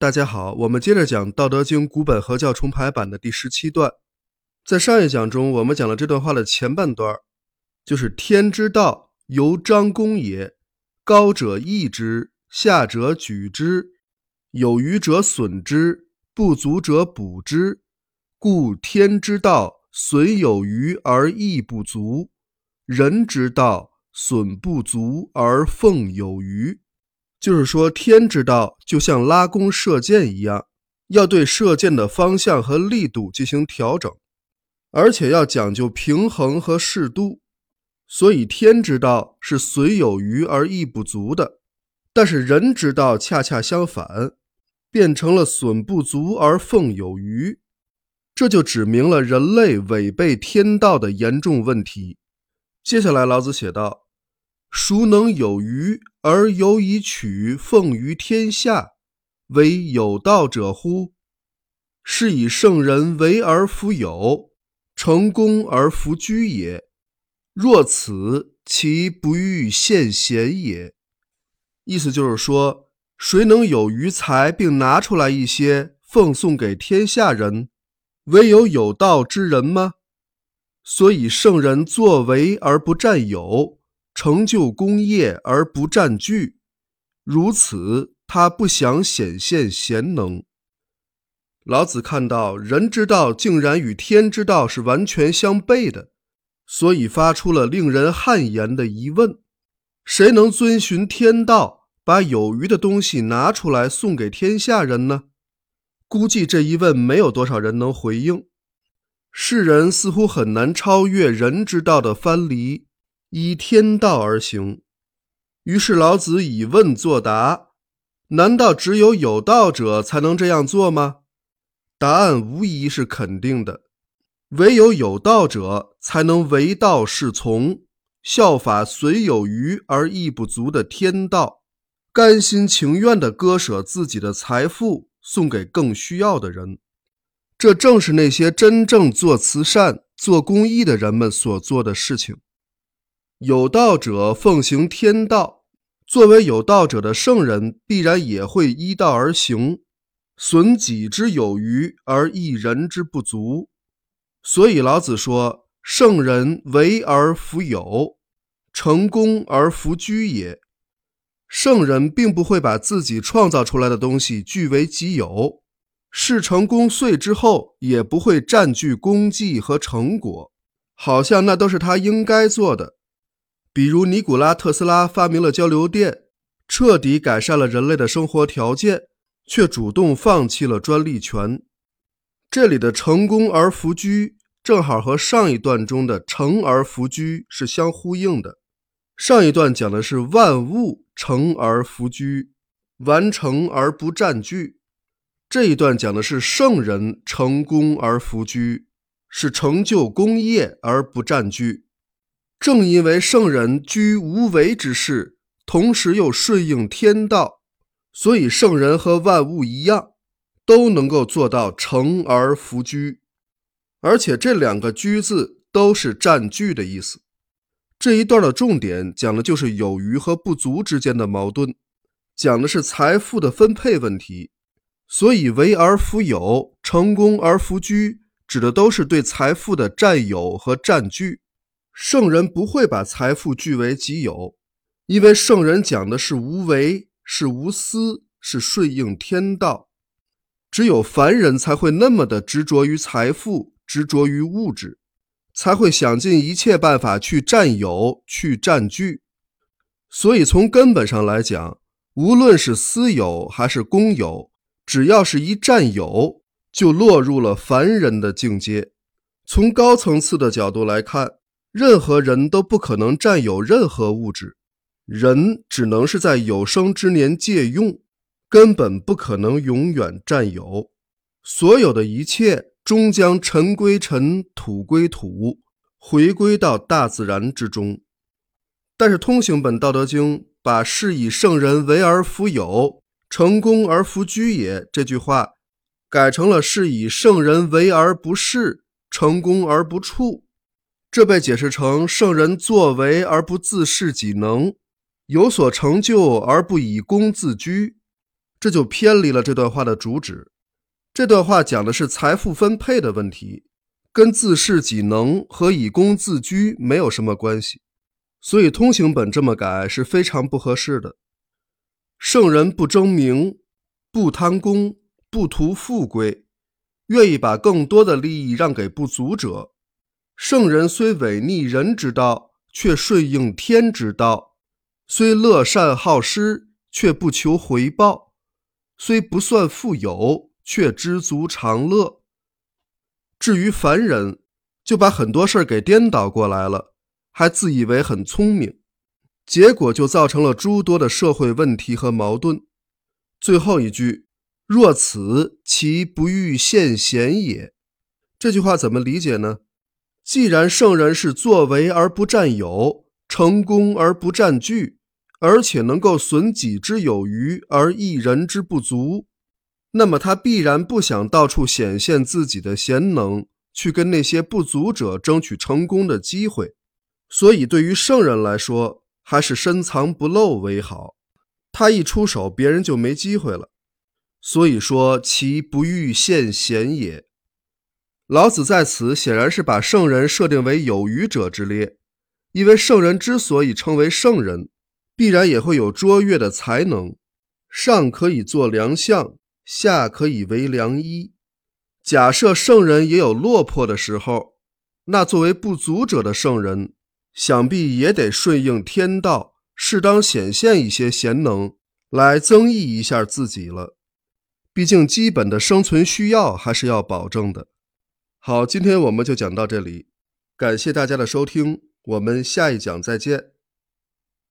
大家好，我们接着讲《道德经》古本合教重排版的第十七段。在上一讲中，我们讲了这段话的前半段，就是“天之道，由张公也。高者抑之，下者举之，有余者损之，不足者补之。故天之道，损有余而益不足；人之道，损不足而奉有余。”就是说，天之道就像拉弓射箭一样，要对射箭的方向和力度进行调整，而且要讲究平衡和适度。所以，天之道是损有余而益不足的，但是人之道恰恰相反，变成了损不足而奉有余。这就指明了人类违背天道的严重问题。接下来，老子写道。孰能有余而有以取奉于天下，为有道者乎？是以圣人为而弗有，成功而弗居也。若此，其不欲献贤也。意思就是说，谁能有余财，并拿出来一些奉送给天下人？唯有有道之人吗？所以圣人作为而不占有。成就功业而不占据，如此他不想显现贤能。老子看到人之道竟然与天之道是完全相悖的，所以发出了令人汗颜的疑问：谁能遵循天道，把有余的东西拿出来送给天下人呢？估计这一问没有多少人能回应。世人似乎很难超越人之道的藩篱。依天道而行，于是老子以问作答：难道只有有道者才能这样做吗？答案无疑是肯定的。唯有有道者才能为道是从，效法虽有余而益不足的天道，甘心情愿地割舍自己的财富送给更需要的人。这正是那些真正做慈善、做公益的人们所做的事情。有道者奉行天道，作为有道者的圣人，必然也会依道而行，损己之有余而益人之不足。所以老子说：“圣人为而弗有，成功而弗居也。”圣人并不会把自己创造出来的东西据为己有，事成功遂之后，也不会占据功绩和成果，好像那都是他应该做的。比如尼古拉特斯拉发明了交流电，彻底改善了人类的生活条件，却主动放弃了专利权。这里的成功而弗居，正好和上一段中的成而弗居是相呼应的。上一段讲的是万物成而弗居，完成而不占据；这一段讲的是圣人成功而弗居，是成就功业而不占据。正因为圣人居无为之事，同时又顺应天道，所以圣人和万物一样，都能够做到成而弗居。而且这两个“居”字都是占据的意思。这一段的重点讲的就是有余和不足之间的矛盾，讲的是财富的分配问题。所以为而弗有，成功而弗居，指的都是对财富的占有和占据。圣人不会把财富据为己有，因为圣人讲的是无为，是无私，是顺应天道。只有凡人才会那么的执着于财富，执着于物质，才会想尽一切办法去占有、去占据。所以从根本上来讲，无论是私有还是公有，只要是一占有，就落入了凡人的境界。从高层次的角度来看。任何人都不可能占有任何物质，人只能是在有生之年借用，根本不可能永远占有。所有的一切终将尘归尘，土归土，回归到大自然之中。但是通行本《道德经》把“是以圣人为而弗有，成功而弗居也”这句话，改成了“是以圣人为而不恃，成功而不处”。这被解释成圣人作为而不自恃己能，有所成就而不以功自居。这就偏离了这段话的主旨。这段话讲的是财富分配的问题，跟自恃己能和以功自居没有什么关系。所以通行本这么改是非常不合适的。圣人不争名，不贪功，不图富贵，愿意把更多的利益让给不足者。圣人虽违逆人之道，却顺应天之道；虽乐善好施，却不求回报；虽不算富有，却知足常乐。至于凡人，就把很多事儿给颠倒过来了。还自以为很聪明，结果就造成了诸多的社会问题和矛盾。最后一句“若此，其不欲献贤也”，这句话怎么理解呢？既然圣人是作为而不占有，成功而不占据，而且能够损己之有余而益人之不足，那么他必然不想到处显现自己的贤能，去跟那些不足者争取成功的机会。所以，对于圣人来说，还是深藏不露为好。他一出手，别人就没机会了。所以说，其不欲献贤也。老子在此显然是把圣人设定为有余者之列，因为圣人之所以称为圣人，必然也会有卓越的才能，上可以做良相，下可以为良医。假设圣人也有落魄的时候，那作为不足者的圣人。想必也得顺应天道，适当显现一些贤能，来增益一下自己了。毕竟基本的生存需要还是要保证的。好，今天我们就讲到这里，感谢大家的收听，我们下一讲再见。